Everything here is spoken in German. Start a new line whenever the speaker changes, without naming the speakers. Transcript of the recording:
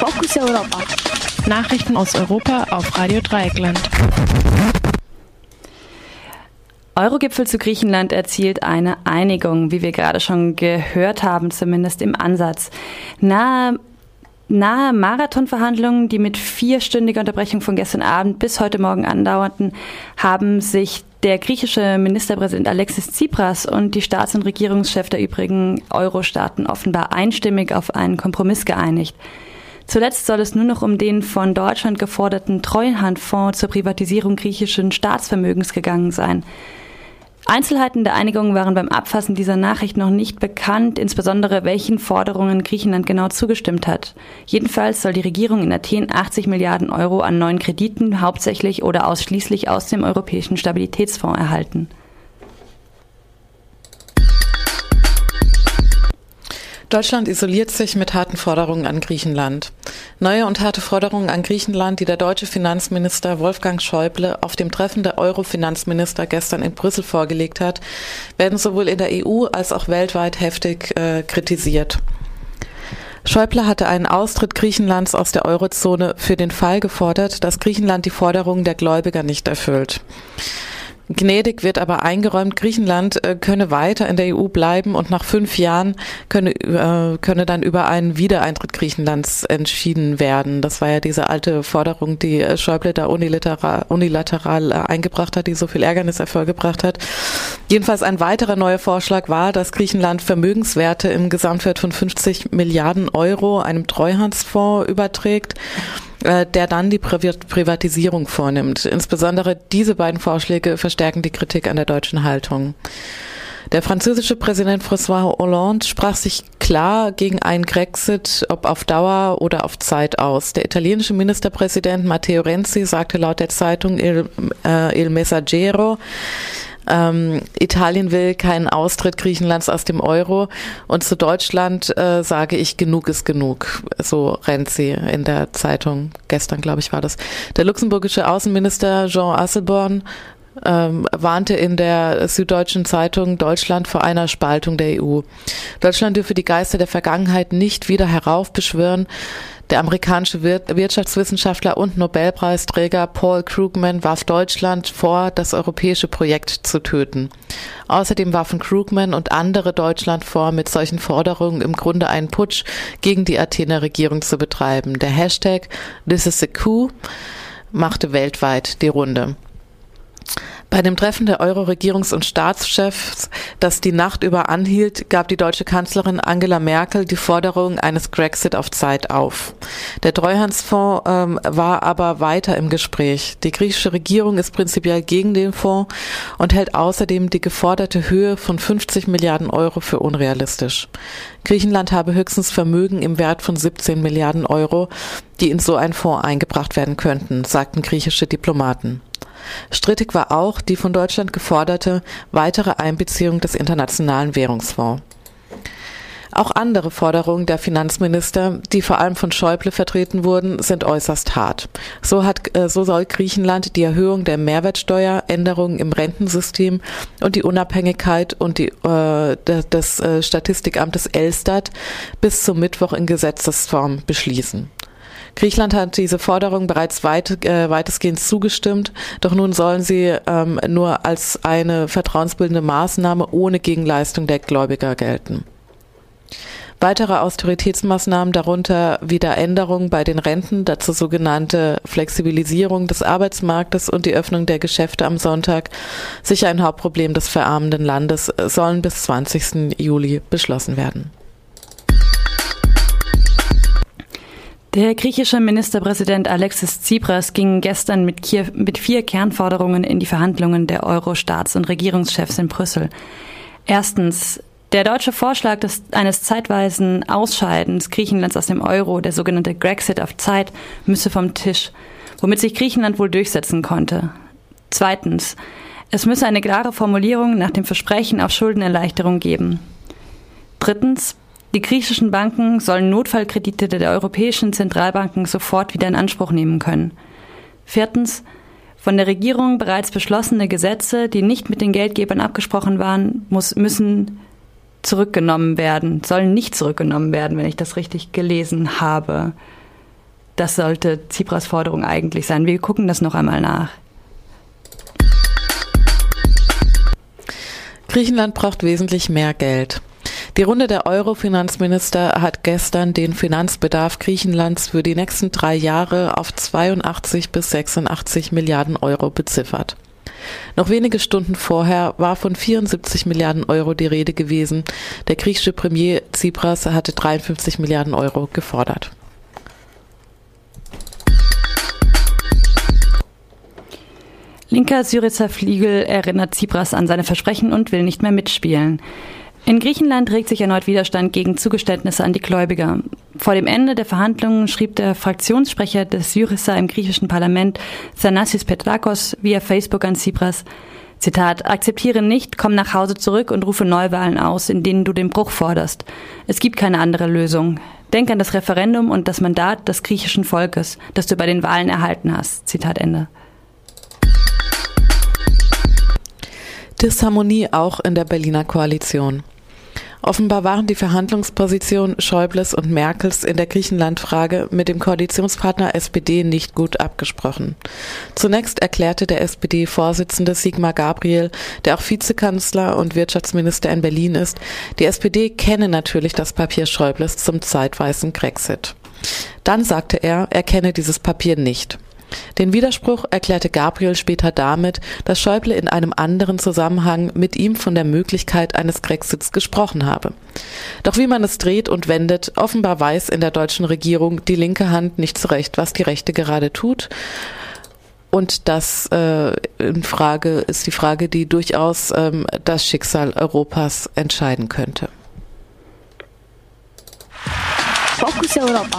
Fokus Europa.
Nachrichten aus Europa auf Radio Dreieckland.
Eurogipfel zu Griechenland erzielt eine Einigung, wie wir gerade schon gehört haben, zumindest im Ansatz. Nahe nahe Marathonverhandlungen, die mit vierstündiger Unterbrechung von gestern Abend bis heute Morgen andauerten, haben sich der griechische Ministerpräsident Alexis Tsipras und die Staats- und Regierungschefs der übrigen Euro-Staaten offenbar einstimmig auf einen Kompromiss geeinigt. Zuletzt soll es nur noch um den von Deutschland geforderten Treuhandfonds zur Privatisierung griechischen Staatsvermögens gegangen sein. Einzelheiten der Einigung waren beim Abfassen dieser Nachricht noch nicht bekannt, insbesondere welchen Forderungen Griechenland genau zugestimmt hat. Jedenfalls soll die Regierung in Athen 80 Milliarden Euro an neuen Krediten hauptsächlich oder ausschließlich aus dem Europäischen Stabilitätsfonds erhalten.
Deutschland isoliert sich mit harten Forderungen an Griechenland. Neue und harte Forderungen an Griechenland, die der deutsche Finanzminister Wolfgang Schäuble auf dem Treffen der Euro-Finanzminister gestern in Brüssel vorgelegt hat, werden sowohl in der EU als auch weltweit heftig äh, kritisiert. Schäuble hatte einen Austritt Griechenlands aus der Eurozone für den Fall gefordert, dass Griechenland die Forderungen der Gläubiger nicht erfüllt. Gnädig wird aber eingeräumt, Griechenland äh, könne weiter in der EU bleiben und nach fünf Jahren könne, äh, könne dann über einen Wiedereintritt Griechenlands entschieden werden. Das war ja diese alte Forderung, die äh, Schäuble da unilateral, unilateral eingebracht hat, die so viel Ärgernis hervorgebracht hat. Jedenfalls ein weiterer neuer Vorschlag war, dass Griechenland Vermögenswerte im Gesamtwert von 50 Milliarden Euro einem Treuhandsfonds überträgt äh, der dann die Privatisierung vornimmt. Insbesondere diese beiden Vorschläge verstärken die Kritik an der deutschen Haltung. Der französische Präsident François Hollande sprach sich klar gegen einen Grexit, ob auf Dauer oder auf Zeit aus. Der italienische Ministerpräsident Matteo Renzi sagte laut der Zeitung Il, äh, Il Messaggero, ähm, Italien will keinen Austritt Griechenlands aus dem Euro und zu Deutschland äh, sage ich, genug ist genug. So Renzi in der Zeitung. Gestern, glaube ich, war das. Der luxemburgische Außenminister Jean Asselborn ähm, warnte in der Süddeutschen Zeitung Deutschland vor einer Spaltung der EU. Deutschland dürfe die Geister der Vergangenheit nicht wieder heraufbeschwören. Der amerikanische Wirtschaftswissenschaftler und Nobelpreisträger Paul Krugman warf Deutschland vor, das europäische Projekt zu töten. Außerdem warfen Krugman und andere Deutschland vor, mit solchen Forderungen im Grunde einen Putsch gegen die Athener Regierung zu betreiben. Der Hashtag This is a coup machte weltweit die Runde. Bei dem Treffen der Euro-Regierungs- und Staatschefs, das die Nacht über anhielt, gab die deutsche Kanzlerin Angela Merkel die Forderung eines Grexit auf Zeit auf. Der Treuhandsfonds ähm, war aber weiter im Gespräch. Die griechische Regierung ist prinzipiell gegen den Fonds und hält außerdem die geforderte Höhe von 50 Milliarden Euro für unrealistisch. Griechenland habe höchstens Vermögen im Wert von 17 Milliarden Euro, die in so einen Fonds eingebracht werden könnten, sagten griechische Diplomaten. Strittig war auch die von Deutschland geforderte weitere Einbeziehung des Internationalen Währungsfonds. Auch andere Forderungen der Finanzminister, die vor allem von Schäuble vertreten wurden, sind äußerst hart. So, hat, äh, so soll Griechenland die Erhöhung der Mehrwertsteuer, Änderungen im Rentensystem und die Unabhängigkeit und die, äh, des äh, Statistikamtes Elstat bis zum Mittwoch in Gesetzesform beschließen. Griechenland hat diese Forderung bereits weit, äh, weitestgehend zugestimmt, doch nun sollen sie ähm, nur als eine vertrauensbildende Maßnahme ohne Gegenleistung der Gläubiger gelten. Weitere Austeritätsmaßnahmen, darunter wieder Änderungen bei den Renten, dazu sogenannte Flexibilisierung des Arbeitsmarktes und die Öffnung der Geschäfte am Sonntag, sicher ein Hauptproblem des verarmenden Landes, sollen bis 20. Juli beschlossen werden.
Der griechische Ministerpräsident Alexis Tsipras ging gestern mit, Kiew, mit vier Kernforderungen in die Verhandlungen der Euro-Staats- und Regierungschefs in Brüssel. Erstens, der deutsche Vorschlag des, eines zeitweisen Ausscheidens Griechenlands aus dem Euro, der sogenannte Grexit auf Zeit, müsse vom Tisch, womit sich Griechenland wohl durchsetzen konnte. Zweitens, es müsse eine klare Formulierung nach dem Versprechen auf Schuldenerleichterung geben. Drittens, die griechischen Banken sollen Notfallkredite der europäischen Zentralbanken sofort wieder in Anspruch nehmen können. Viertens, von der Regierung bereits beschlossene Gesetze, die nicht mit den Geldgebern abgesprochen waren, muss, müssen zurückgenommen werden, sollen nicht zurückgenommen werden, wenn ich das richtig gelesen habe. Das sollte Tsipras Forderung eigentlich sein. Wir gucken das noch einmal nach.
Griechenland braucht wesentlich mehr Geld. Die Runde der Euro-Finanzminister hat gestern den Finanzbedarf Griechenlands für die nächsten drei Jahre auf 82 bis 86 Milliarden Euro beziffert. Noch wenige Stunden vorher war von 74 Milliarden Euro die Rede gewesen. Der griechische Premier Tsipras hatte 53 Milliarden Euro gefordert.
Linker Syriza Fliegel erinnert Tsipras an seine Versprechen und will nicht mehr mitspielen. In Griechenland regt sich erneut Widerstand gegen Zugeständnisse an die Gläubiger. Vor dem Ende der Verhandlungen schrieb der Fraktionssprecher des Syriza im griechischen Parlament, Thanasis Petrakos, via Facebook an Tsipras, Zitat, akzeptiere nicht, komm nach Hause zurück und rufe Neuwahlen aus, in denen du den Bruch forderst. Es gibt keine andere Lösung. Denk an das Referendum und das Mandat des griechischen Volkes, das du bei den Wahlen erhalten hast. Zitat Ende.
Disharmonie auch in der Berliner Koalition. Offenbar waren die Verhandlungspositionen Schäubles und Merkels in der Griechenland-Frage mit dem Koalitionspartner SPD nicht gut abgesprochen. Zunächst erklärte der SPD-Vorsitzende Sigmar Gabriel, der auch Vizekanzler und Wirtschaftsminister in Berlin ist, die SPD kenne natürlich das Papier Schäubles zum zeitweisen Grexit. Dann sagte er, er kenne dieses Papier nicht. Den Widerspruch erklärte Gabriel später damit, dass Schäuble in einem anderen Zusammenhang mit ihm von der Möglichkeit eines Grexits gesprochen habe. Doch wie man es dreht und wendet, offenbar weiß in der deutschen Regierung die linke Hand nicht zurecht, was die rechte gerade tut. Und das äh, in Frage ist die Frage, die durchaus ähm, das Schicksal Europas entscheiden könnte.
Fokus Europa.